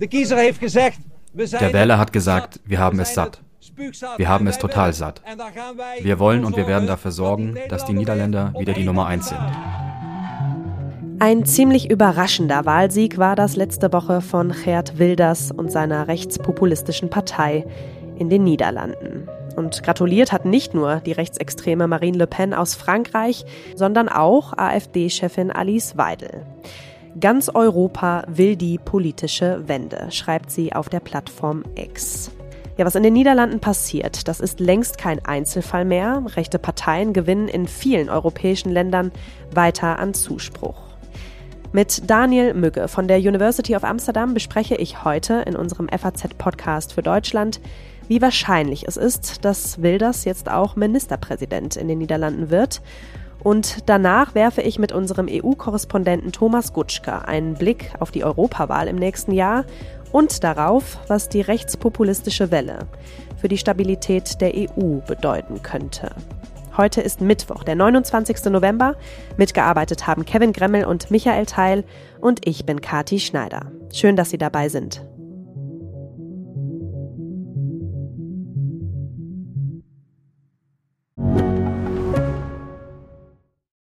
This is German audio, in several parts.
Der Wähler hat gesagt, wir haben es satt. Wir haben es total satt. Wir wollen und wir werden dafür sorgen, dass die Niederländer wieder die Nummer eins sind. Ein ziemlich überraschender Wahlsieg war das letzte Woche von Geert Wilders und seiner rechtspopulistischen Partei in den Niederlanden. Und gratuliert hat nicht nur die rechtsextreme Marine Le Pen aus Frankreich, sondern auch AfD-Chefin Alice Weidel. Ganz Europa will die politische Wende, schreibt sie auf der Plattform X. Ja, was in den Niederlanden passiert, das ist längst kein Einzelfall mehr. Rechte Parteien gewinnen in vielen europäischen Ländern weiter an Zuspruch. Mit Daniel Mügge von der University of Amsterdam bespreche ich heute in unserem FAZ-Podcast für Deutschland, wie wahrscheinlich es ist, dass Wilders jetzt auch Ministerpräsident in den Niederlanden wird. Und danach werfe ich mit unserem EU-Korrespondenten Thomas Gutschka einen Blick auf die Europawahl im nächsten Jahr und darauf, was die rechtspopulistische Welle für die Stabilität der EU bedeuten könnte. Heute ist Mittwoch, der 29. November. Mitgearbeitet haben Kevin Gremmel und Michael Teil und ich bin Kati Schneider. Schön, dass Sie dabei sind.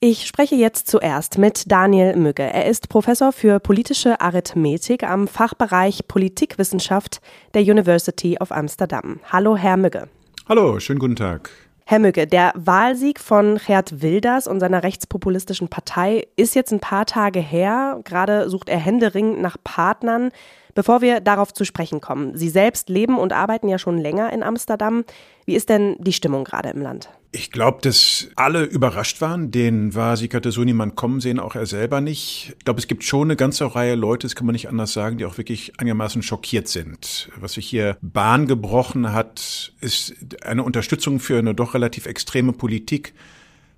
Ich spreche jetzt zuerst mit Daniel Mügge. Er ist Professor für politische Arithmetik am Fachbereich Politikwissenschaft der University of Amsterdam. Hallo, Herr Mügge. Hallo, schönen guten Tag. Herr Mügge, der Wahlsieg von Gerd Wilders und seiner rechtspopulistischen Partei ist jetzt ein paar Tage her. Gerade sucht er händeringend nach Partnern. Bevor wir darauf zu sprechen kommen, Sie selbst leben und arbeiten ja schon länger in Amsterdam. Wie ist denn die Stimmung gerade im Land? Ich glaube, dass alle überrascht waren. Den war Sikate so niemand kommen sehen, auch er selber nicht. Ich glaube, es gibt schon eine ganze Reihe Leute, das kann man nicht anders sagen, die auch wirklich einigermaßen schockiert sind. Was sich hier Bahn gebrochen hat, ist eine Unterstützung für eine doch relativ extreme Politik,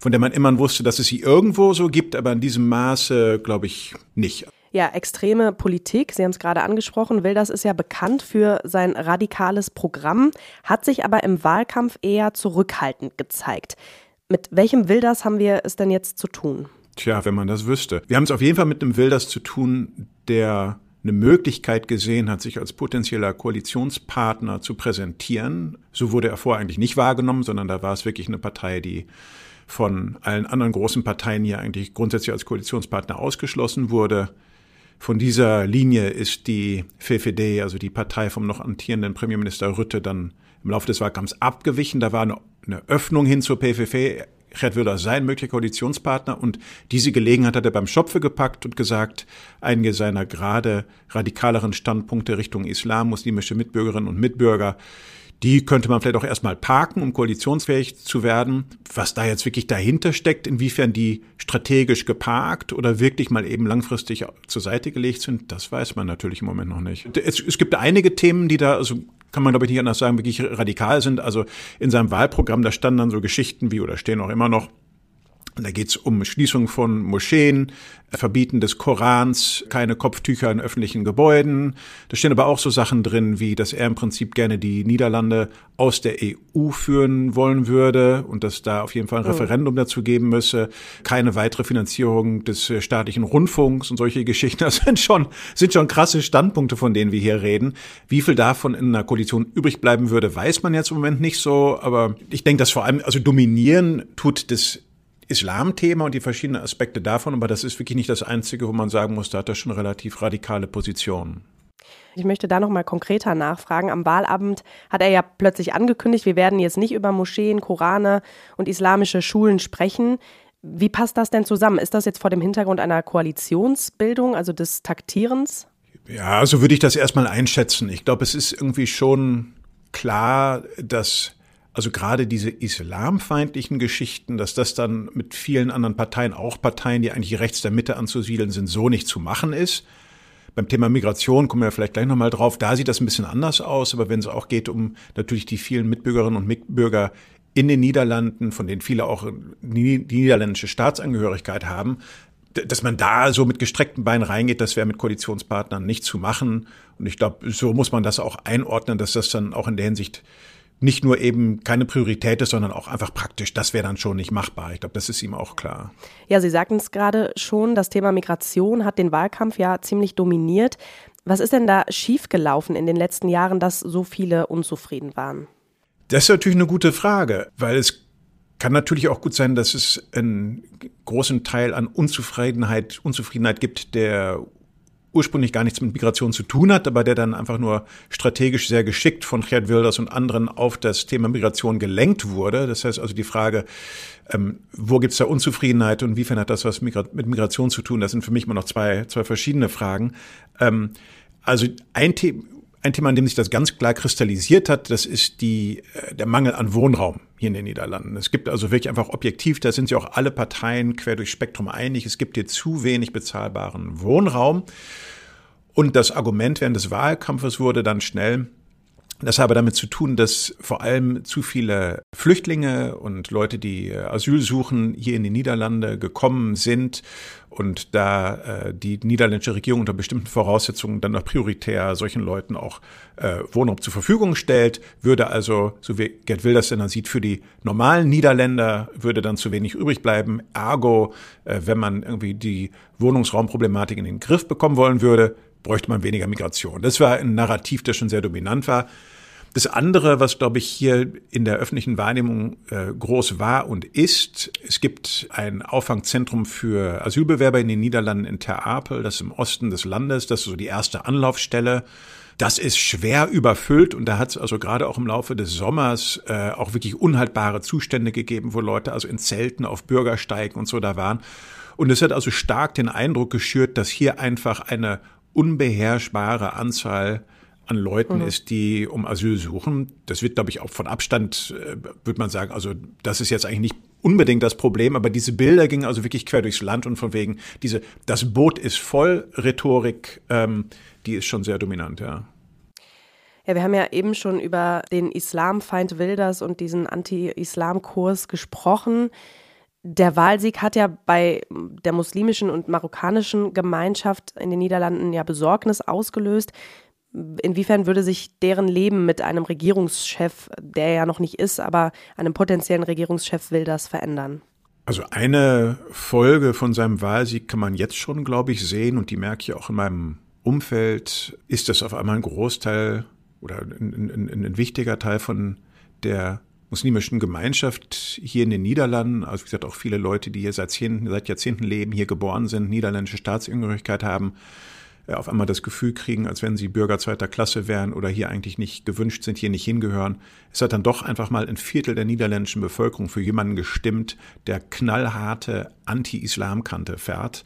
von der man immer wusste, dass es sie irgendwo so gibt, aber in diesem Maße, glaube ich, nicht ja, extreme Politik, Sie haben es gerade angesprochen, Wilders ist ja bekannt für sein radikales Programm, hat sich aber im Wahlkampf eher zurückhaltend gezeigt. Mit welchem Wilders haben wir es denn jetzt zu tun? Tja, wenn man das wüsste. Wir haben es auf jeden Fall mit einem Wilders zu tun, der eine Möglichkeit gesehen hat, sich als potenzieller Koalitionspartner zu präsentieren. So wurde er vorher eigentlich nicht wahrgenommen, sondern da war es wirklich eine Partei, die von allen anderen großen Parteien hier eigentlich grundsätzlich als Koalitionspartner ausgeschlossen wurde. Von dieser Linie ist die VVD, also die Partei vom noch amtierenden Premierminister Rütte, dann im Laufe des Wahlkampfs abgewichen. Da war eine, eine Öffnung hin zur PVV. Gerd Wilders sein möglicher Koalitionspartner und diese Gelegenheit hat er beim Schopfe gepackt und gesagt, einige seiner gerade radikaleren Standpunkte Richtung Islam, muslimische Mitbürgerinnen und Mitbürger die könnte man vielleicht auch erstmal parken, um koalitionsfähig zu werden. Was da jetzt wirklich dahinter steckt, inwiefern die strategisch geparkt oder wirklich mal eben langfristig zur Seite gelegt sind, das weiß man natürlich im Moment noch nicht. Es, es gibt einige Themen, die da, also kann man glaube ich nicht anders sagen, wirklich radikal sind. Also in seinem Wahlprogramm, da standen dann so Geschichten wie oder stehen auch immer noch, da geht es um Schließung von Moscheen, Verbieten des Korans, keine Kopftücher in öffentlichen Gebäuden. Da stehen aber auch so Sachen drin, wie dass er im Prinzip gerne die Niederlande aus der EU führen wollen würde und dass da auf jeden Fall ein oh. Referendum dazu geben müsse. Keine weitere Finanzierung des staatlichen Rundfunks und solche Geschichten. Das sind schon, sind schon krasse Standpunkte, von denen wir hier reden. Wie viel davon in einer Koalition übrig bleiben würde, weiß man jetzt im Moment nicht so. Aber ich denke, dass vor allem, also dominieren tut das Islamthema und die verschiedenen Aspekte davon, aber das ist wirklich nicht das Einzige, wo man sagen muss, da hat er schon relativ radikale Positionen. Ich möchte da noch mal konkreter nachfragen. Am Wahlabend hat er ja plötzlich angekündigt, wir werden jetzt nicht über Moscheen, Korane und islamische Schulen sprechen. Wie passt das denn zusammen? Ist das jetzt vor dem Hintergrund einer Koalitionsbildung, also des Taktierens? Ja, so würde ich das erstmal einschätzen. Ich glaube, es ist irgendwie schon klar, dass Also gerade diese islamfeindlichen Geschichten, dass das dann mit vielen anderen Parteien, auch Parteien, die eigentlich rechts der Mitte anzusiedeln sind, so nicht zu machen ist. Beim Thema Migration kommen wir vielleicht gleich nochmal drauf. Da sieht das ein bisschen anders aus. Aber wenn es auch geht um natürlich die vielen Mitbürgerinnen und Mitbürger in den Niederlanden, von denen viele auch die niederländische Staatsangehörigkeit haben, dass man da so mit gestreckten Beinen reingeht, das wäre mit Koalitionspartnern nicht zu machen. Und ich glaube, so muss man das auch einordnen, dass das dann auch in der Hinsicht nicht nur eben keine Priorität ist, sondern auch einfach praktisch. Das wäre dann schon nicht machbar. Ich glaube, das ist ihm auch klar. Ja, Sie sagten es gerade schon, das Thema Migration hat den Wahlkampf ja ziemlich dominiert. Was ist denn da schiefgelaufen in den letzten Jahren, dass so viele unzufrieden waren? Das ist natürlich eine gute Frage, weil es kann natürlich auch gut sein, dass es einen großen Teil an Unzufriedenheit, Unzufriedenheit gibt, der ursprünglich gar nichts mit Migration zu tun hat, aber der dann einfach nur strategisch sehr geschickt von Gerd Wilders und anderen auf das Thema Migration gelenkt wurde. Das heißt also die Frage, ähm, wo gibt es da Unzufriedenheit und inwiefern hat das was mit Migration zu tun? Das sind für mich immer noch zwei, zwei verschiedene Fragen. Ähm, also ein Thema, ein Thema, an dem sich das ganz klar kristallisiert hat, das ist die, äh, der Mangel an Wohnraum hier in den Niederlanden. Es gibt also wirklich einfach objektiv, da sind sich auch alle Parteien quer durch Spektrum einig, es gibt hier zu wenig bezahlbaren Wohnraum. Und das Argument während des Wahlkampfes wurde dann schnell, das habe damit zu tun, dass vor allem zu viele Flüchtlinge und Leute, die äh, Asyl suchen, hier in die Niederlande gekommen sind und da äh, die niederländische Regierung unter bestimmten Voraussetzungen dann noch prioritär solchen Leuten auch äh, Wohnraum zur Verfügung stellt, würde also, so wie Gerd Wilders denn dann sieht, für die normalen Niederländer würde dann zu wenig übrig bleiben. Ergo, äh, wenn man irgendwie die Wohnungsraumproblematik in den Griff bekommen wollen würde, bräuchte man weniger Migration. Das war ein Narrativ, das schon sehr dominant war. Das andere, was, glaube ich, hier in der öffentlichen Wahrnehmung äh, groß war und ist, es gibt ein Auffangzentrum für Asylbewerber in den Niederlanden in Ter Apel, das ist im Osten des Landes, das ist so die erste Anlaufstelle. Das ist schwer überfüllt und da hat es also gerade auch im Laufe des Sommers äh, auch wirklich unhaltbare Zustände gegeben, wo Leute also in Zelten auf Bürgersteigen und so da waren. Und es hat also stark den Eindruck geschürt, dass hier einfach eine unbeherrschbare Anzahl an Leuten mhm. ist, die um Asyl suchen. Das wird, glaube ich, auch von Abstand, äh, würde man sagen, also das ist jetzt eigentlich nicht unbedingt das Problem, aber diese Bilder gingen also wirklich quer durchs Land und von wegen diese das Boot ist voll Rhetorik, ähm, die ist schon sehr dominant, ja. Ja, wir haben ja eben schon über den Islamfeind Wilders und diesen Anti-Islam-Kurs gesprochen. Der Wahlsieg hat ja bei der muslimischen und marokkanischen Gemeinschaft in den Niederlanden ja Besorgnis ausgelöst. Inwiefern würde sich deren Leben mit einem Regierungschef, der ja noch nicht ist, aber einem potenziellen Regierungschef will das verändern? Also eine Folge von seinem Wahlsieg kann man jetzt schon, glaube ich, sehen und die merke ich auch in meinem Umfeld, ist, dass auf einmal ein Großteil oder ein, ein, ein wichtiger Teil von der muslimischen Gemeinschaft hier in den Niederlanden, also wie gesagt auch viele Leute, die hier seit, Jahrzehnten, seit Jahrzehnten leben, hier geboren sind, niederländische Staatsangehörigkeit haben, auf einmal das Gefühl kriegen, als wenn sie Bürger zweiter Klasse wären oder hier eigentlich nicht gewünscht sind, hier nicht hingehören. Es hat dann doch einfach mal ein Viertel der niederländischen Bevölkerung für jemanden gestimmt, der knallharte Anti-Islam-Kante fährt.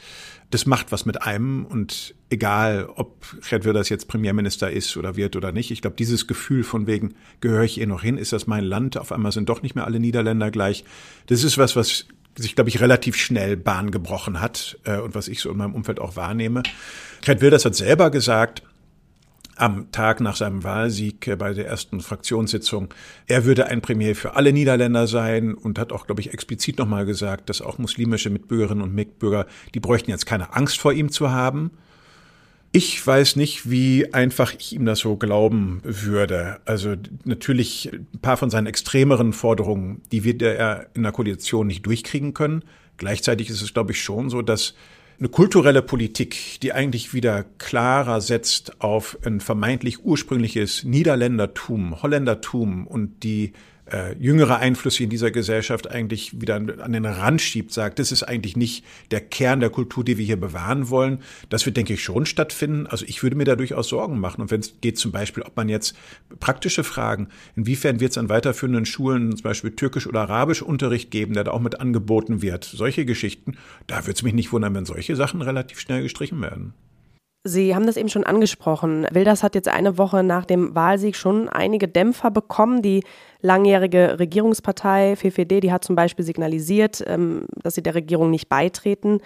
Das macht was mit einem und egal, ob Gerd Wilders jetzt Premierminister ist oder wird oder nicht, ich glaube, dieses Gefühl von wegen, gehöre ich hier noch hin, ist das mein Land, auf einmal sind doch nicht mehr alle Niederländer gleich. Das ist was, was sich, glaube ich, relativ schnell Bahn gebrochen hat äh, und was ich so in meinem Umfeld auch wahrnehme. Gerd Wilders hat selber gesagt, am Tag nach seinem Wahlsieg äh, bei der ersten Fraktionssitzung, er würde ein Premier für alle Niederländer sein und hat auch, glaube ich, explizit nochmal gesagt, dass auch muslimische Mitbürgerinnen und Mitbürger, die bräuchten jetzt keine Angst vor ihm zu haben. Ich weiß nicht, wie einfach ich ihm das so glauben würde. Also natürlich ein paar von seinen extremeren Forderungen, die wird er in der Koalition nicht durchkriegen können. Gleichzeitig ist es, glaube ich, schon so, dass eine kulturelle Politik, die eigentlich wieder klarer setzt auf ein vermeintlich ursprüngliches Niederländertum, Holländertum und die äh, jüngere Einflüsse in dieser Gesellschaft eigentlich wieder an den Rand schiebt, sagt, das ist eigentlich nicht der Kern der Kultur, die wir hier bewahren wollen. Das wird, denke ich, schon stattfinden. Also ich würde mir da durchaus Sorgen machen. Und wenn es geht zum Beispiel, ob man jetzt praktische Fragen, inwiefern wird es an weiterführenden Schulen zum Beispiel Türkisch oder Arabisch Unterricht geben, der da auch mit angeboten wird, solche Geschichten, da würde es mich nicht wundern, wenn solche Sachen relativ schnell gestrichen werden. Sie haben das eben schon angesprochen. Wilders hat jetzt eine Woche nach dem Wahlsieg schon einige Dämpfer bekommen. Die langjährige Regierungspartei FFD, die hat zum Beispiel signalisiert, ähm, dass sie der Regierung nicht beitreten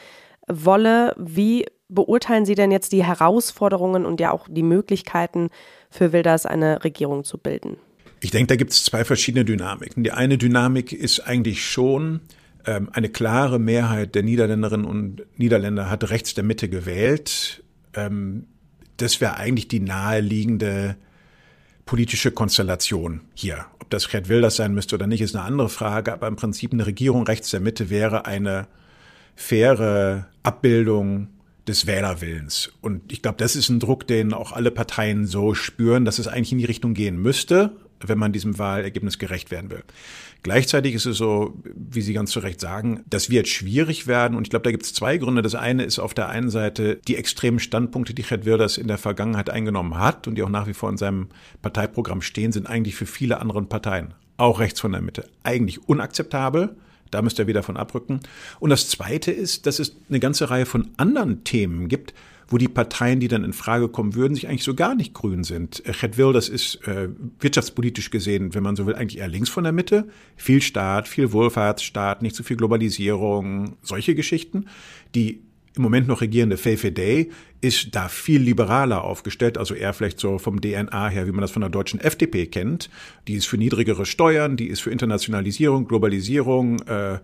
wolle. Wie beurteilen Sie denn jetzt die Herausforderungen und ja auch die Möglichkeiten für Wilders, eine Regierung zu bilden? Ich denke, da gibt es zwei verschiedene Dynamiken. Die eine Dynamik ist eigentlich schon, ähm, eine klare Mehrheit der Niederländerinnen und Niederländer hat rechts der Mitte gewählt. Ähm, das wäre eigentlich die naheliegende politische Konstellation hier. Ob das Gerd Wilders sein müsste oder nicht, ist eine andere Frage, aber im Prinzip eine Regierung rechts der Mitte wäre eine faire Abbildung des Wählerwillens. Und ich glaube, das ist ein Druck, den auch alle Parteien so spüren, dass es eigentlich in die Richtung gehen müsste wenn man diesem Wahlergebnis gerecht werden will. Gleichzeitig ist es so, wie Sie ganz zu Recht sagen, das wird schwierig werden. Und ich glaube, da gibt es zwei Gründe. Das eine ist auf der einen Seite die extremen Standpunkte, die Gerd Wilders in der Vergangenheit eingenommen hat und die auch nach wie vor in seinem Parteiprogramm stehen, sind eigentlich für viele andere Parteien, auch rechts von der Mitte, eigentlich unakzeptabel. Da müsste er wieder von abrücken. Und das Zweite ist, dass es eine ganze Reihe von anderen Themen gibt, wo die Parteien, die dann in Frage kommen würden, sich eigentlich so gar nicht grün sind. Chet Will, das ist äh, wirtschaftspolitisch gesehen, wenn man so will, eigentlich eher links von der Mitte. Viel Staat, viel Wohlfahrtsstaat, nicht so viel Globalisierung, solche Geschichten. Die im Moment noch regierende VVD ist da viel liberaler aufgestellt, also eher vielleicht so vom DNA her, wie man das von der deutschen FDP kennt. Die ist für niedrigere Steuern, die ist für Internationalisierung, Globalisierung, äh,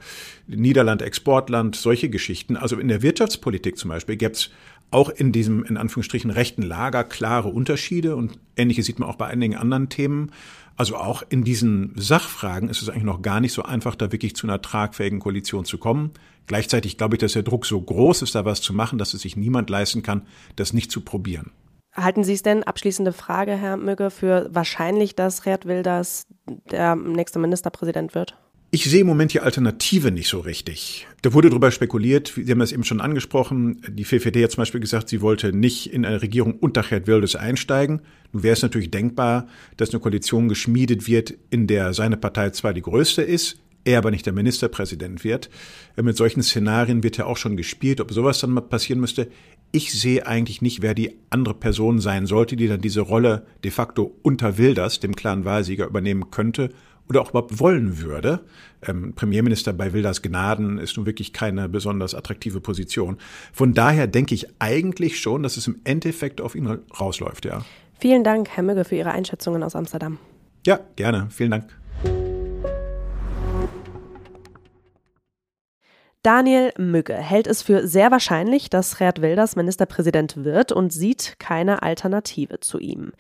Niederland, Exportland, solche Geschichten. Also in der Wirtschaftspolitik zum Beispiel gäbe es auch in diesem, in Anführungsstrichen, rechten Lager klare Unterschiede und ähnliches sieht man auch bei einigen anderen Themen. Also auch in diesen Sachfragen ist es eigentlich noch gar nicht so einfach, da wirklich zu einer tragfähigen Koalition zu kommen. Gleichzeitig glaube ich, dass der Druck so groß ist, da was zu machen, dass es sich niemand leisten kann, das nicht zu probieren. Halten Sie es denn, abschließende Frage, Herr Mügge, für wahrscheinlich, dass Gerd Wilders der nächste Ministerpräsident wird? Ich sehe im Moment die Alternative nicht so richtig. Da wurde darüber spekuliert, Sie haben das eben schon angesprochen, die VVD hat zum Beispiel gesagt, sie wollte nicht in eine Regierung unter Gerd Wilders einsteigen. Nun wäre es natürlich denkbar, dass eine Koalition geschmiedet wird, in der seine Partei zwar die größte ist, er aber nicht der Ministerpräsident wird. Mit solchen Szenarien wird ja auch schon gespielt, ob sowas dann mal passieren müsste. Ich sehe eigentlich nicht, wer die andere Person sein sollte, die dann diese Rolle de facto unter Wilders, dem klaren Wahlsieger, übernehmen könnte oder auch überhaupt wollen würde. Ähm, Premierminister bei Wilders Gnaden ist nun wirklich keine besonders attraktive Position. Von daher denke ich eigentlich schon, dass es im Endeffekt auf ihn rausläuft, ja. Vielen Dank, Herr Mügge, für Ihre Einschätzungen aus Amsterdam. Ja, gerne. Vielen Dank. Daniel Mügge hält es für sehr wahrscheinlich, dass Gerd Wilders Ministerpräsident wird und sieht keine Alternative zu ihm.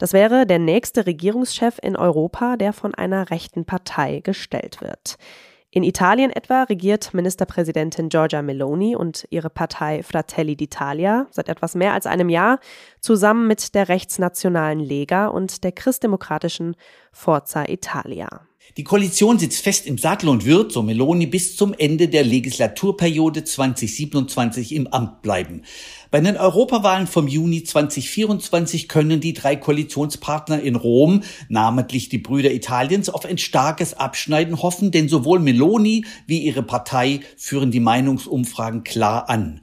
Das wäre der nächste Regierungschef in Europa, der von einer rechten Partei gestellt wird. In Italien etwa regiert Ministerpräsidentin Giorgia Meloni und ihre Partei Fratelli d'Italia seit etwas mehr als einem Jahr zusammen mit der rechtsnationalen Lega und der christdemokratischen Forza Italia. Die Koalition sitzt fest im Sattel und wird, so Meloni, bis zum Ende der Legislaturperiode 2027 im Amt bleiben. Bei den Europawahlen vom Juni 2024 können die drei Koalitionspartner in Rom, namentlich die Brüder Italiens, auf ein starkes Abschneiden hoffen, denn sowohl Meloni wie ihre Partei führen die Meinungsumfragen klar an.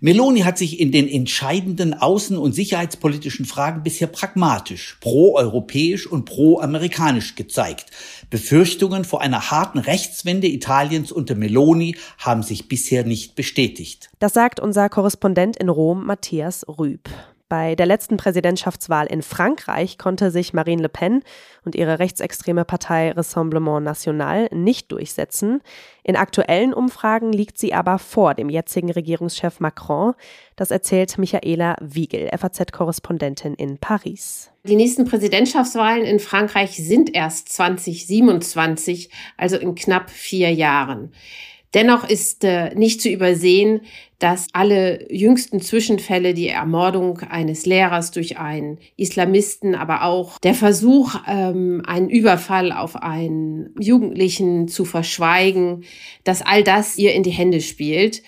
Meloni hat sich in den entscheidenden außen- und sicherheitspolitischen Fragen bisher pragmatisch, pro-europäisch und pro-amerikanisch gezeigt. Befürchtungen vor einer harten Rechtswende Italiens unter Meloni haben sich bisher nicht bestätigt. Das sagt unser Korrespondent in Rom, Matthias Rüb. Bei der letzten Präsidentschaftswahl in Frankreich konnte sich Marine Le Pen und ihre rechtsextreme Partei Rassemblement National nicht durchsetzen. In aktuellen Umfragen liegt sie aber vor dem jetzigen Regierungschef Macron. Das erzählt Michaela Wiegel, FAZ-Korrespondentin in Paris. Die nächsten Präsidentschaftswahlen in Frankreich sind erst 2027, also in knapp vier Jahren. Dennoch ist äh, nicht zu übersehen, dass alle jüngsten Zwischenfälle, die Ermordung eines Lehrers durch einen Islamisten, aber auch der Versuch, ähm, einen Überfall auf einen Jugendlichen zu verschweigen, dass all das ihr in die Hände spielt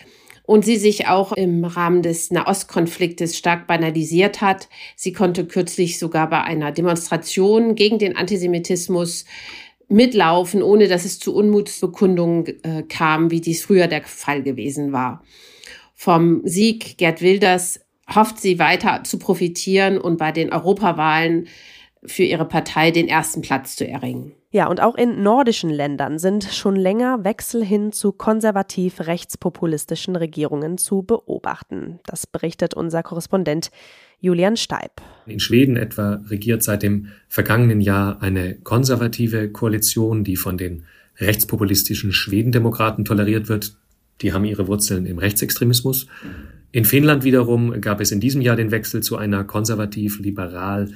und sie sich auch im Rahmen des Nahostkonfliktes stark banalisiert hat. Sie konnte kürzlich sogar bei einer Demonstration gegen den Antisemitismus mitlaufen, ohne dass es zu Unmutsbekundungen äh, kam, wie dies früher der Fall gewesen war. Vom Sieg Gerd Wilders hofft sie weiter zu profitieren und bei den Europawahlen für ihre Partei den ersten Platz zu erringen. Ja, und auch in nordischen Ländern sind schon länger Wechsel hin zu konservativ rechtspopulistischen Regierungen zu beobachten. Das berichtet unser Korrespondent Julian Steib. In Schweden etwa regiert seit dem vergangenen Jahr eine konservative Koalition, die von den rechtspopulistischen Schwedendemokraten toleriert wird. Die haben ihre Wurzeln im Rechtsextremismus. In Finnland wiederum gab es in diesem Jahr den Wechsel zu einer konservativ-liberal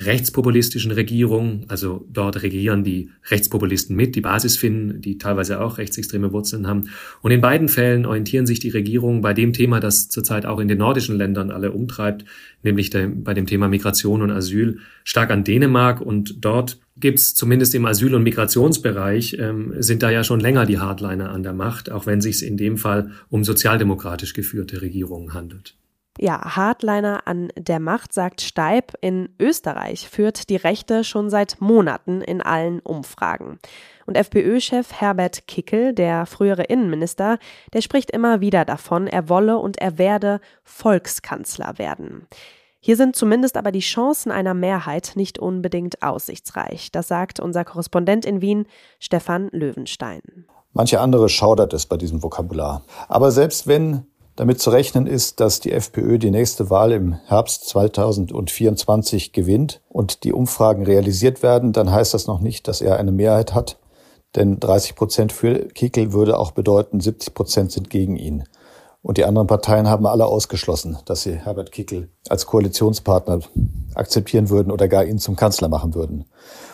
rechtspopulistischen Regierung, also dort regieren die Rechtspopulisten mit, die Basisfinnen, die teilweise auch rechtsextreme Wurzeln haben. Und in beiden Fällen orientieren sich die Regierungen bei dem Thema, das zurzeit auch in den nordischen Ländern alle umtreibt, nämlich der, bei dem Thema Migration und Asyl, stark an Dänemark. Und dort gibt's zumindest im Asyl- und Migrationsbereich, ähm, sind da ja schon länger die Hardliner an der Macht, auch wenn sich in dem Fall um sozialdemokratisch geführte Regierungen handelt. Ja, Hardliner an der Macht, sagt Steib. In Österreich führt die Rechte schon seit Monaten in allen Umfragen. Und FPÖ-Chef Herbert Kickel, der frühere Innenminister, der spricht immer wieder davon, er wolle und er werde Volkskanzler werden. Hier sind zumindest aber die Chancen einer Mehrheit nicht unbedingt aussichtsreich. Das sagt unser Korrespondent in Wien, Stefan Löwenstein. Manche andere schaudert es bei diesem Vokabular. Aber selbst wenn damit zu rechnen ist, dass die FPÖ die nächste Wahl im Herbst 2024 gewinnt und die Umfragen realisiert werden, dann heißt das noch nicht, dass er eine Mehrheit hat. Denn 30 Prozent für Kickel würde auch bedeuten, 70 Prozent sind gegen ihn. Und die anderen Parteien haben alle ausgeschlossen, dass sie Herbert Kickel als Koalitionspartner akzeptieren würden oder gar ihn zum Kanzler machen würden.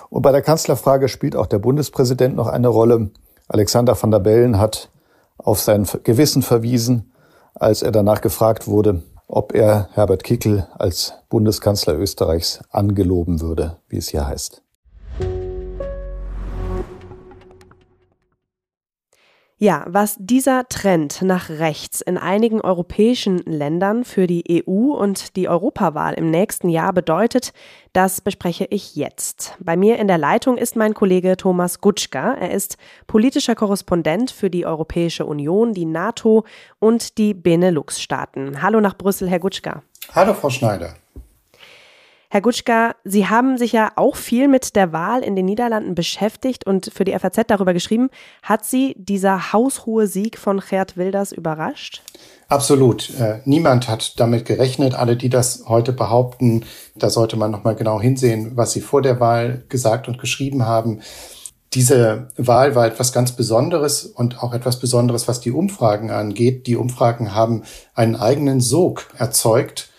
Und bei der Kanzlerfrage spielt auch der Bundespräsident noch eine Rolle. Alexander van der Bellen hat auf sein Gewissen verwiesen als er danach gefragt wurde, ob er Herbert Kickel als Bundeskanzler Österreichs angeloben würde, wie es hier heißt. Ja, was dieser Trend nach rechts in einigen europäischen Ländern für die EU und die Europawahl im nächsten Jahr bedeutet, das bespreche ich jetzt. Bei mir in der Leitung ist mein Kollege Thomas Gutschka. Er ist politischer Korrespondent für die Europäische Union, die NATO und die Benelux-Staaten. Hallo nach Brüssel, Herr Gutschka. Hallo, Frau Schneider. Herr Gutschka, Sie haben sich ja auch viel mit der Wahl in den Niederlanden beschäftigt und für die FAZ darüber geschrieben. Hat Sie dieser haushohe Sieg von Gerd Wilders überrascht? Absolut. Äh, niemand hat damit gerechnet. Alle, die das heute behaupten, da sollte man nochmal genau hinsehen, was sie vor der Wahl gesagt und geschrieben haben. Diese Wahl war etwas ganz Besonderes und auch etwas Besonderes, was die Umfragen angeht. Die Umfragen haben einen eigenen Sog erzeugt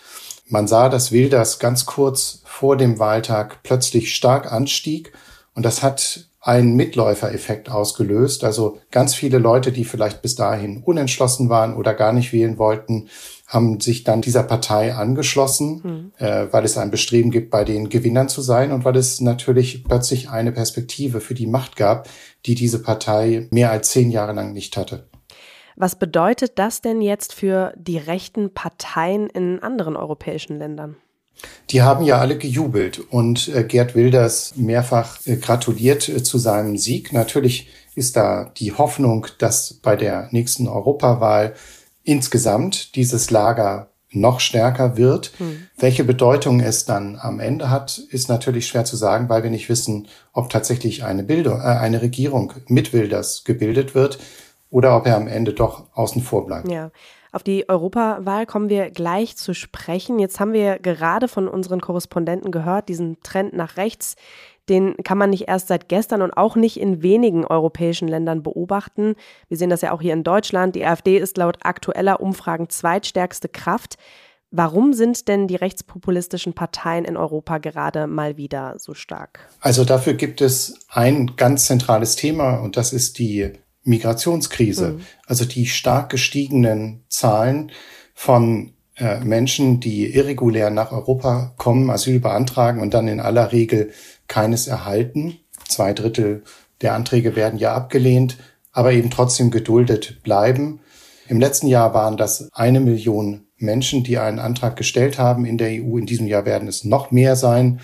man sah, dass Wilders ganz kurz vor dem Wahltag plötzlich stark anstieg und das hat einen Mitläufereffekt ausgelöst. Also ganz viele Leute, die vielleicht bis dahin unentschlossen waren oder gar nicht wählen wollten, haben sich dann dieser Partei angeschlossen, mhm. äh, weil es ein Bestreben gibt, bei den Gewinnern zu sein und weil es natürlich plötzlich eine Perspektive für die Macht gab, die diese Partei mehr als zehn Jahre lang nicht hatte. Was bedeutet das denn jetzt für die rechten Parteien in anderen europäischen Ländern? Die haben ja alle gejubelt und äh, Gerd Wilders mehrfach äh, gratuliert äh, zu seinem Sieg. Natürlich ist da die Hoffnung, dass bei der nächsten Europawahl insgesamt dieses Lager noch stärker wird. Hm. Welche Bedeutung es dann am Ende hat, ist natürlich schwer zu sagen, weil wir nicht wissen, ob tatsächlich eine Bildung, äh, eine Regierung mit Wilders gebildet wird oder ob er am Ende doch außen vor bleibt. Ja. Auf die Europawahl kommen wir gleich zu sprechen. Jetzt haben wir gerade von unseren Korrespondenten gehört, diesen Trend nach rechts, den kann man nicht erst seit gestern und auch nicht in wenigen europäischen Ländern beobachten. Wir sehen das ja auch hier in Deutschland. Die AfD ist laut aktueller Umfragen zweitstärkste Kraft. Warum sind denn die rechtspopulistischen Parteien in Europa gerade mal wieder so stark? Also dafür gibt es ein ganz zentrales Thema und das ist die Migrationskrise. Mhm. Also die stark gestiegenen Zahlen von äh, Menschen, die irregulär nach Europa kommen, Asyl beantragen und dann in aller Regel keines erhalten. Zwei Drittel der Anträge werden ja abgelehnt, aber eben trotzdem geduldet bleiben. Im letzten Jahr waren das eine Million Menschen, die einen Antrag gestellt haben in der EU. In diesem Jahr werden es noch mehr sein.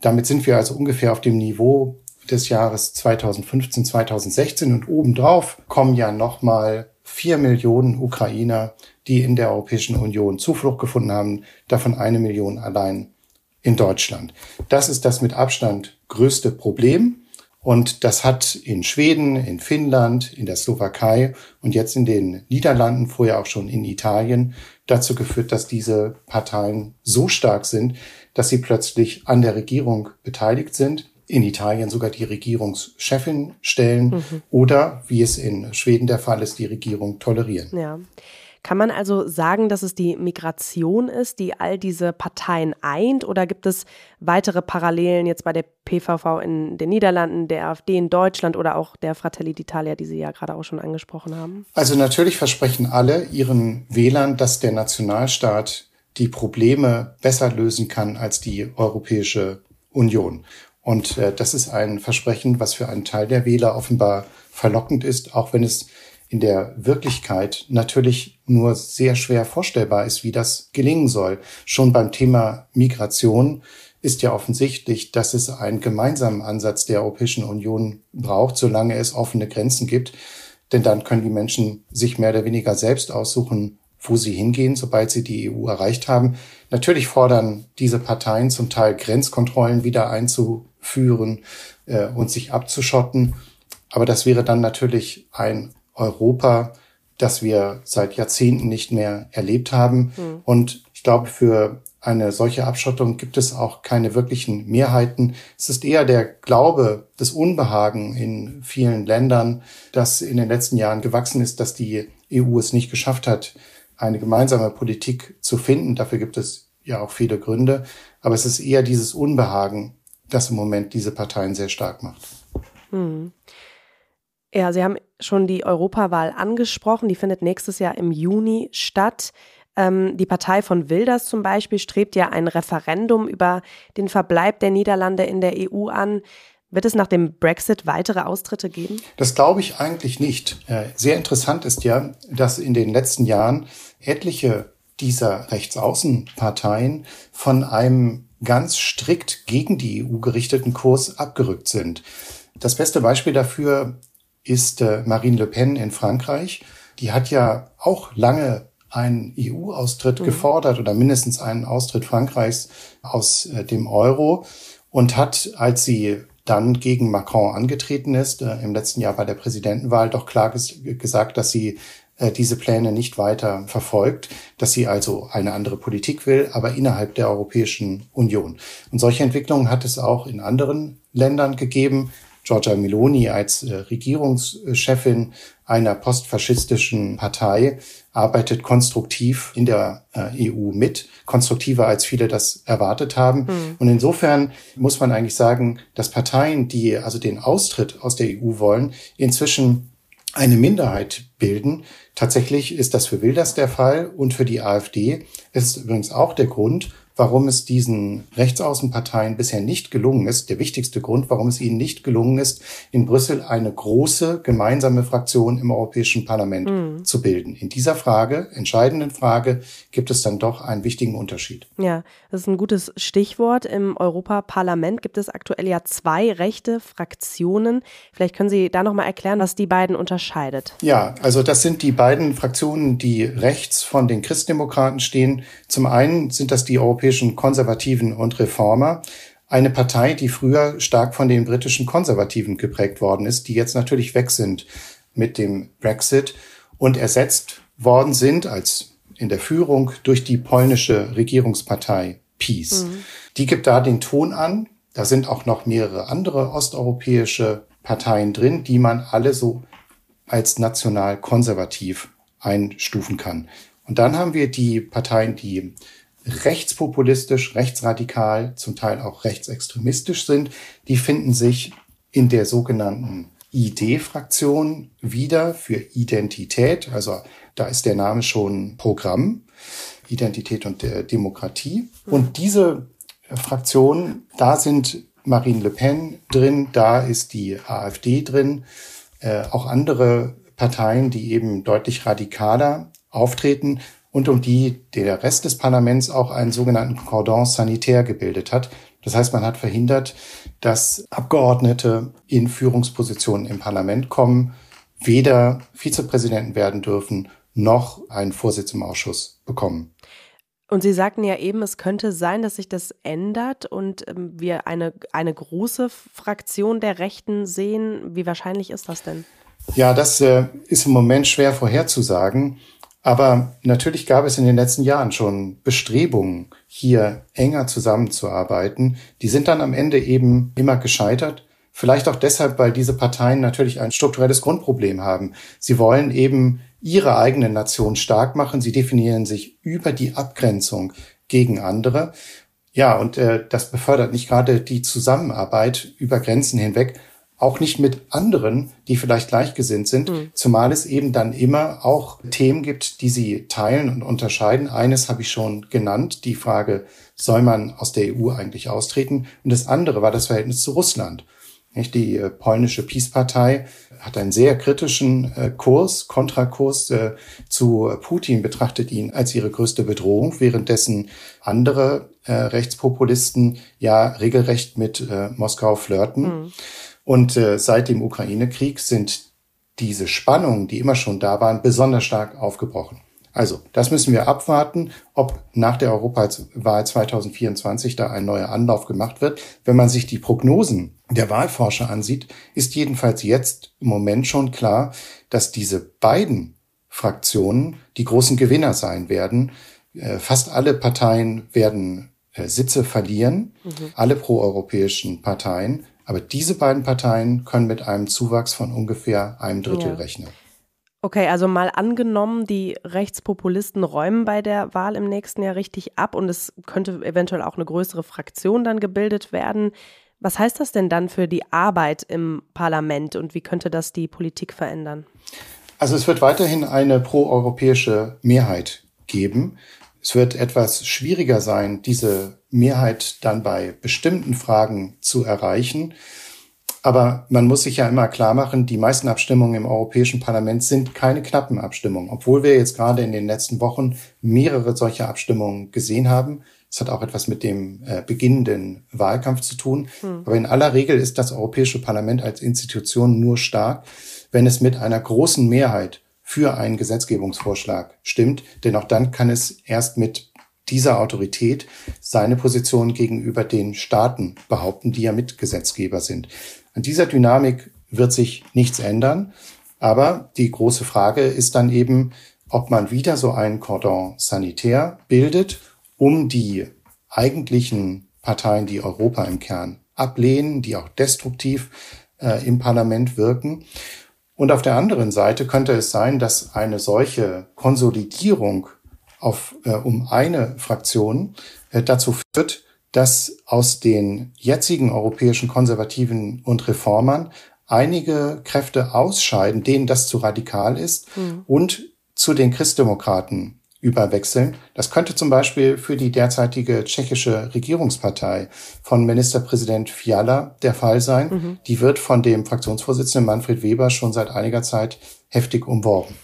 Damit sind wir also ungefähr auf dem Niveau des Jahres 2015, 2016 und obendrauf kommen ja nochmal vier Millionen Ukrainer, die in der Europäischen Union Zuflucht gefunden haben, davon eine Million allein in Deutschland. Das ist das mit Abstand größte Problem. Und das hat in Schweden, in Finnland, in der Slowakei und jetzt in den Niederlanden, vorher auch schon in Italien, dazu geführt, dass diese Parteien so stark sind, dass sie plötzlich an der Regierung beteiligt sind, in Italien sogar die Regierungschefin stellen mhm. oder, wie es in Schweden der Fall ist, die Regierung tolerieren. Ja. Kann man also sagen, dass es die Migration ist, die all diese Parteien eint? Oder gibt es weitere Parallelen jetzt bei der PVV in den Niederlanden, der AfD in Deutschland oder auch der Fratelli d'Italia, die Sie ja gerade auch schon angesprochen haben? Also natürlich versprechen alle ihren Wählern, dass der Nationalstaat die Probleme besser lösen kann als die Europäische Union. Und äh, das ist ein Versprechen, was für einen Teil der Wähler offenbar verlockend ist, auch wenn es in der Wirklichkeit natürlich nur sehr schwer vorstellbar ist, wie das gelingen soll. Schon beim Thema Migration ist ja offensichtlich, dass es einen gemeinsamen Ansatz der Europäischen Union braucht, solange es offene Grenzen gibt. Denn dann können die Menschen sich mehr oder weniger selbst aussuchen, wo sie hingehen, sobald sie die EU erreicht haben. Natürlich fordern diese Parteien zum Teil Grenzkontrollen wieder einzuführen äh, und sich abzuschotten. Aber das wäre dann natürlich ein Europa, das wir seit Jahrzehnten nicht mehr erlebt haben. Mhm. Und ich glaube, für eine solche Abschottung gibt es auch keine wirklichen Mehrheiten. Es ist eher der Glaube, das Unbehagen in vielen Ländern, das in den letzten Jahren gewachsen ist, dass die EU es nicht geschafft hat, eine gemeinsame Politik zu finden. Dafür gibt es ja auch viele Gründe. Aber es ist eher dieses Unbehagen, das im Moment diese Parteien sehr stark macht. Hm. Ja, Sie haben schon die Europawahl angesprochen. Die findet nächstes Jahr im Juni statt. Ähm, die Partei von Wilders zum Beispiel strebt ja ein Referendum über den Verbleib der Niederlande in der EU an. Wird es nach dem Brexit weitere Austritte geben? Das glaube ich eigentlich nicht. Äh, sehr interessant ist ja, dass in den letzten Jahren etliche dieser Rechtsaußenparteien von einem ganz strikt gegen die EU gerichteten Kurs abgerückt sind. Das beste Beispiel dafür ist äh, Marine Le Pen in Frankreich. Die hat ja auch lange einen EU-Austritt mhm. gefordert oder mindestens einen Austritt Frankreichs aus äh, dem Euro und hat, als sie dann gegen Macron angetreten ist, äh, im letzten Jahr bei der Präsidentenwahl, doch klar ges gesagt, dass sie diese Pläne nicht weiter verfolgt, dass sie also eine andere Politik will, aber innerhalb der Europäischen Union. Und solche Entwicklungen hat es auch in anderen Ländern gegeben. Giorgia Meloni als äh, Regierungschefin einer postfaschistischen Partei arbeitet konstruktiv in der äh, EU mit, konstruktiver als viele das erwartet haben. Mhm. Und insofern muss man eigentlich sagen, dass Parteien, die also den Austritt aus der EU wollen, inzwischen eine Minderheit bilden. Tatsächlich ist das für Wilders der Fall und für die AfD ist übrigens auch der Grund, warum es diesen Rechtsaußenparteien bisher nicht gelungen ist, der wichtigste Grund, warum es ihnen nicht gelungen ist, in Brüssel eine große gemeinsame Fraktion im Europäischen Parlament mhm. zu bilden. In dieser Frage, entscheidenden Frage, gibt es dann doch einen wichtigen Unterschied. Ja, das ist ein gutes Stichwort. Im Europaparlament gibt es aktuell ja zwei rechte Fraktionen. Vielleicht können Sie da nochmal erklären, was die beiden unterscheidet. Ja, also das sind die beiden Fraktionen, die rechts von den Christdemokraten stehen. Zum einen sind das die Europäischen europäischen Konservativen und Reformer. Eine Partei, die früher stark von den britischen Konservativen geprägt worden ist, die jetzt natürlich weg sind mit dem Brexit und ersetzt worden sind als in der Führung durch die polnische Regierungspartei Peace. Mhm. Die gibt da den Ton an. Da sind auch noch mehrere andere osteuropäische Parteien drin, die man alle so als national konservativ einstufen kann. Und dann haben wir die Parteien, die rechtspopulistisch, rechtsradikal, zum Teil auch rechtsextremistisch sind, die finden sich in der sogenannten ID-Fraktion wieder für Identität. Also da ist der Name schon Programm, Identität und Demokratie. Und diese Fraktion, da sind Marine Le Pen drin, da ist die AfD drin, äh, auch andere Parteien, die eben deutlich radikaler auftreten und um die der Rest des Parlaments auch einen sogenannten Cordon sanitaire gebildet hat. Das heißt, man hat verhindert, dass Abgeordnete in Führungspositionen im Parlament kommen, weder Vizepräsidenten werden dürfen, noch einen Vorsitz im Ausschuss bekommen. Und Sie sagten ja eben, es könnte sein, dass sich das ändert und ähm, wir eine, eine große Fraktion der Rechten sehen. Wie wahrscheinlich ist das denn? Ja, das äh, ist im Moment schwer vorherzusagen. Aber natürlich gab es in den letzten Jahren schon Bestrebungen, hier enger zusammenzuarbeiten. Die sind dann am Ende eben immer gescheitert. Vielleicht auch deshalb, weil diese Parteien natürlich ein strukturelles Grundproblem haben. Sie wollen eben ihre eigene Nation stark machen. Sie definieren sich über die Abgrenzung gegen andere. Ja, und äh, das befördert nicht gerade die Zusammenarbeit über Grenzen hinweg, auch nicht mit anderen, die vielleicht gleichgesinnt sind, mhm. zumal es eben dann immer auch Themen gibt, die sie teilen und unterscheiden. Eines habe ich schon genannt, die Frage, soll man aus der EU eigentlich austreten? Und das andere war das Verhältnis zu Russland. Die äh, polnische Peace-Partei hat einen sehr kritischen äh, Kurs, Kontrakurs äh, zu Putin, betrachtet ihn als ihre größte Bedrohung, währenddessen andere Rechtspopulisten ja regelrecht mit Moskau flirten. Mhm. Und seit dem Ukraine-Krieg sind diese Spannungen, die immer schon da waren, besonders stark aufgebrochen. Also, das müssen wir abwarten, ob nach der Europawahl 2024 da ein neuer Anlauf gemacht wird. Wenn man sich die Prognosen der Wahlforscher ansieht, ist jedenfalls jetzt im Moment schon klar, dass diese beiden Fraktionen die großen Gewinner sein werden. Äh, fast alle Parteien werden äh, Sitze verlieren, mhm. alle proeuropäischen Parteien. Aber diese beiden Parteien können mit einem Zuwachs von ungefähr einem Drittel ja. rechnen. Okay, also mal angenommen, die Rechtspopulisten räumen bei der Wahl im nächsten Jahr richtig ab und es könnte eventuell auch eine größere Fraktion dann gebildet werden. Was heißt das denn dann für die Arbeit im Parlament und wie könnte das die Politik verändern? Also es wird weiterhin eine proeuropäische Mehrheit geben. Es wird etwas schwieriger sein, diese Mehrheit dann bei bestimmten Fragen zu erreichen. Aber man muss sich ja immer klar machen, die meisten Abstimmungen im Europäischen Parlament sind keine knappen Abstimmungen, obwohl wir jetzt gerade in den letzten Wochen mehrere solcher Abstimmungen gesehen haben. Es hat auch etwas mit dem äh, beginnenden Wahlkampf zu tun. Hm. Aber in aller Regel ist das Europäische Parlament als Institution nur stark, wenn es mit einer großen Mehrheit für einen Gesetzgebungsvorschlag stimmt. Denn auch dann kann es erst mit dieser Autorität seine Position gegenüber den Staaten behaupten, die ja Mitgesetzgeber sind. An dieser Dynamik wird sich nichts ändern. Aber die große Frage ist dann eben, ob man wieder so einen Cordon sanitär bildet, um die eigentlichen Parteien, die Europa im Kern ablehnen, die auch destruktiv äh, im Parlament wirken. Und auf der anderen Seite könnte es sein, dass eine solche Konsolidierung auf, äh, um eine Fraktion äh, dazu führt, dass aus den jetzigen europäischen Konservativen und Reformern einige Kräfte ausscheiden, denen das zu radikal ist, mhm. und zu den Christdemokraten überwechseln. Das könnte zum Beispiel für die derzeitige tschechische Regierungspartei von Ministerpräsident Fiala der Fall sein. Mhm. Die wird von dem Fraktionsvorsitzenden Manfred Weber schon seit einiger Zeit heftig umworben.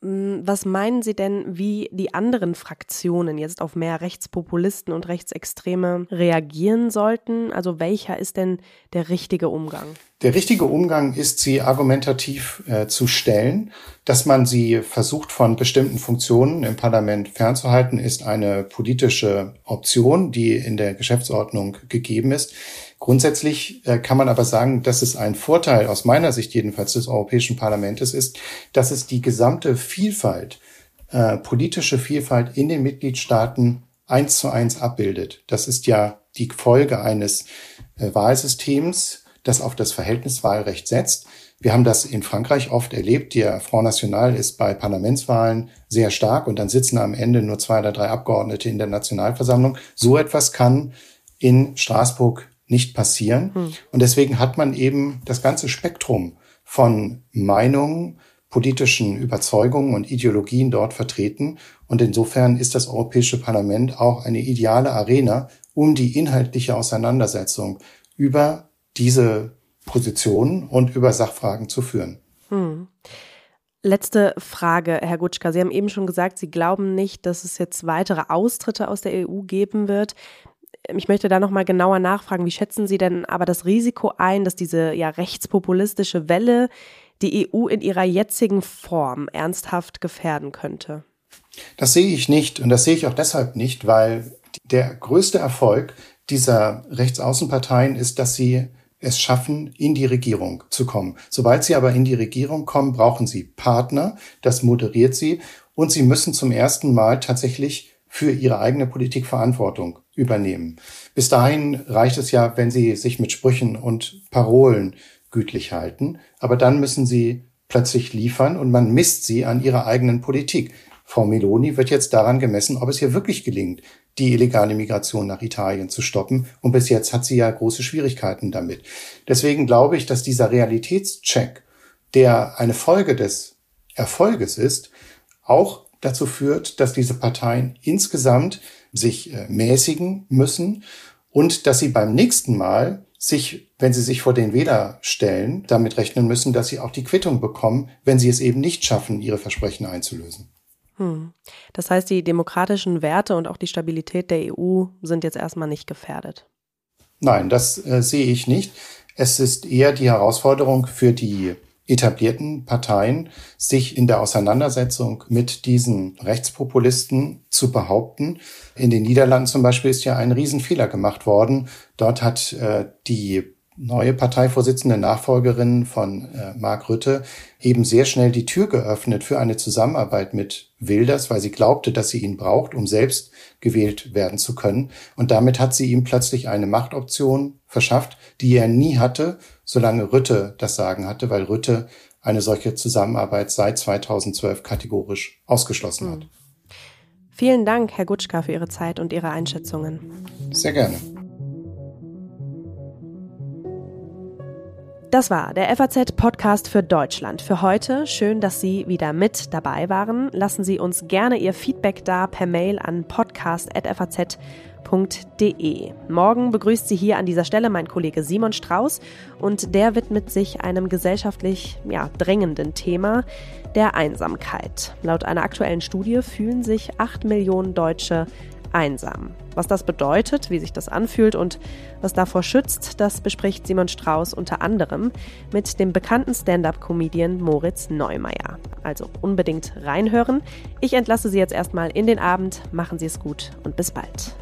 Hm, was meinen Sie denn, wie die anderen Fraktionen jetzt auf mehr Rechtspopulisten und Rechtsextreme reagieren sollten? Also welcher ist denn der richtige Umgang? Der richtige Umgang ist, sie argumentativ äh, zu stellen. Dass man sie versucht, von bestimmten Funktionen im Parlament fernzuhalten, ist eine politische Option, die in der Geschäftsordnung gegeben ist. Grundsätzlich äh, kann man aber sagen, dass es ein Vorteil aus meiner Sicht jedenfalls des Europäischen Parlaments ist, dass es die gesamte Vielfalt, äh, politische Vielfalt in den Mitgliedstaaten eins zu eins abbildet. Das ist ja die Folge eines äh, Wahlsystems, das auf das Verhältniswahlrecht setzt. Wir haben das in Frankreich oft erlebt. Der Front National ist bei Parlamentswahlen sehr stark und dann sitzen am Ende nur zwei oder drei Abgeordnete in der Nationalversammlung. So etwas kann in Straßburg nicht passieren. Hm. Und deswegen hat man eben das ganze Spektrum von Meinungen, politischen Überzeugungen und Ideologien dort vertreten. Und insofern ist das Europäische Parlament auch eine ideale Arena, um die inhaltliche Auseinandersetzung über diese Positionen und über Sachfragen zu führen. Hm. Letzte Frage, Herr Gutschka. Sie haben eben schon gesagt, Sie glauben nicht, dass es jetzt weitere Austritte aus der EU geben wird ich möchte da nochmal genauer nachfragen, wie schätzen Sie denn aber das Risiko ein, dass diese ja rechtspopulistische Welle, die EU in ihrer jetzigen Form ernsthaft gefährden könnte? Das sehe ich nicht und das sehe ich auch deshalb nicht, weil der größte Erfolg dieser Rechtsaußenparteien ist, dass sie es schaffen, in die Regierung zu kommen. Sobald sie aber in die Regierung kommen, brauchen sie Partner, das moderiert sie und sie müssen zum ersten Mal tatsächlich für ihre eigene Politik Verantwortung übernehmen. Bis dahin reicht es ja, wenn sie sich mit Sprüchen und Parolen gütlich halten, aber dann müssen sie plötzlich liefern und man misst sie an ihrer eigenen Politik. Frau Meloni wird jetzt daran gemessen, ob es ihr wirklich gelingt, die illegale Migration nach Italien zu stoppen. Und bis jetzt hat sie ja große Schwierigkeiten damit. Deswegen glaube ich, dass dieser Realitätscheck, der eine Folge des Erfolges ist, auch dazu führt, dass diese Parteien insgesamt sich äh, mäßigen müssen und dass sie beim nächsten Mal sich, wenn sie sich vor den Wähler stellen, damit rechnen müssen, dass sie auch die Quittung bekommen, wenn sie es eben nicht schaffen, ihre Versprechen einzulösen. Hm. Das heißt, die demokratischen Werte und auch die Stabilität der EU sind jetzt erstmal nicht gefährdet. Nein, das äh, sehe ich nicht. Es ist eher die Herausforderung für die etablierten Parteien, sich in der Auseinandersetzung mit diesen Rechtspopulisten zu behaupten. In den Niederlanden zum Beispiel ist ja ein Riesenfehler gemacht worden. Dort hat äh, die neue Parteivorsitzende Nachfolgerin von äh, Mark Rütte eben sehr schnell die Tür geöffnet für eine Zusammenarbeit mit Wilders, weil sie glaubte, dass sie ihn braucht, um selbst gewählt werden zu können. Und damit hat sie ihm plötzlich eine Machtoption verschafft, die er nie hatte, solange Rütte das Sagen hatte, weil Rütte eine solche Zusammenarbeit seit 2012 kategorisch ausgeschlossen hat. Vielen Dank, Herr Gutschka, für Ihre Zeit und Ihre Einschätzungen. Sehr gerne. Das war der FAZ-Podcast für Deutschland für heute. Schön, dass Sie wieder mit dabei waren. Lassen Sie uns gerne Ihr Feedback da per Mail an podcast.faz.de. Morgen begrüßt Sie hier an dieser Stelle mein Kollege Simon Strauß und der widmet sich einem gesellschaftlich ja, drängenden Thema, der Einsamkeit. Laut einer aktuellen Studie fühlen sich acht Millionen Deutsche einsam. Was das bedeutet, wie sich das anfühlt und was davor schützt, das bespricht Simon Strauß unter anderem mit dem bekannten Stand-up-Comedian Moritz Neumeier. Also unbedingt reinhören. Ich entlasse Sie jetzt erstmal in den Abend. Machen Sie es gut und bis bald.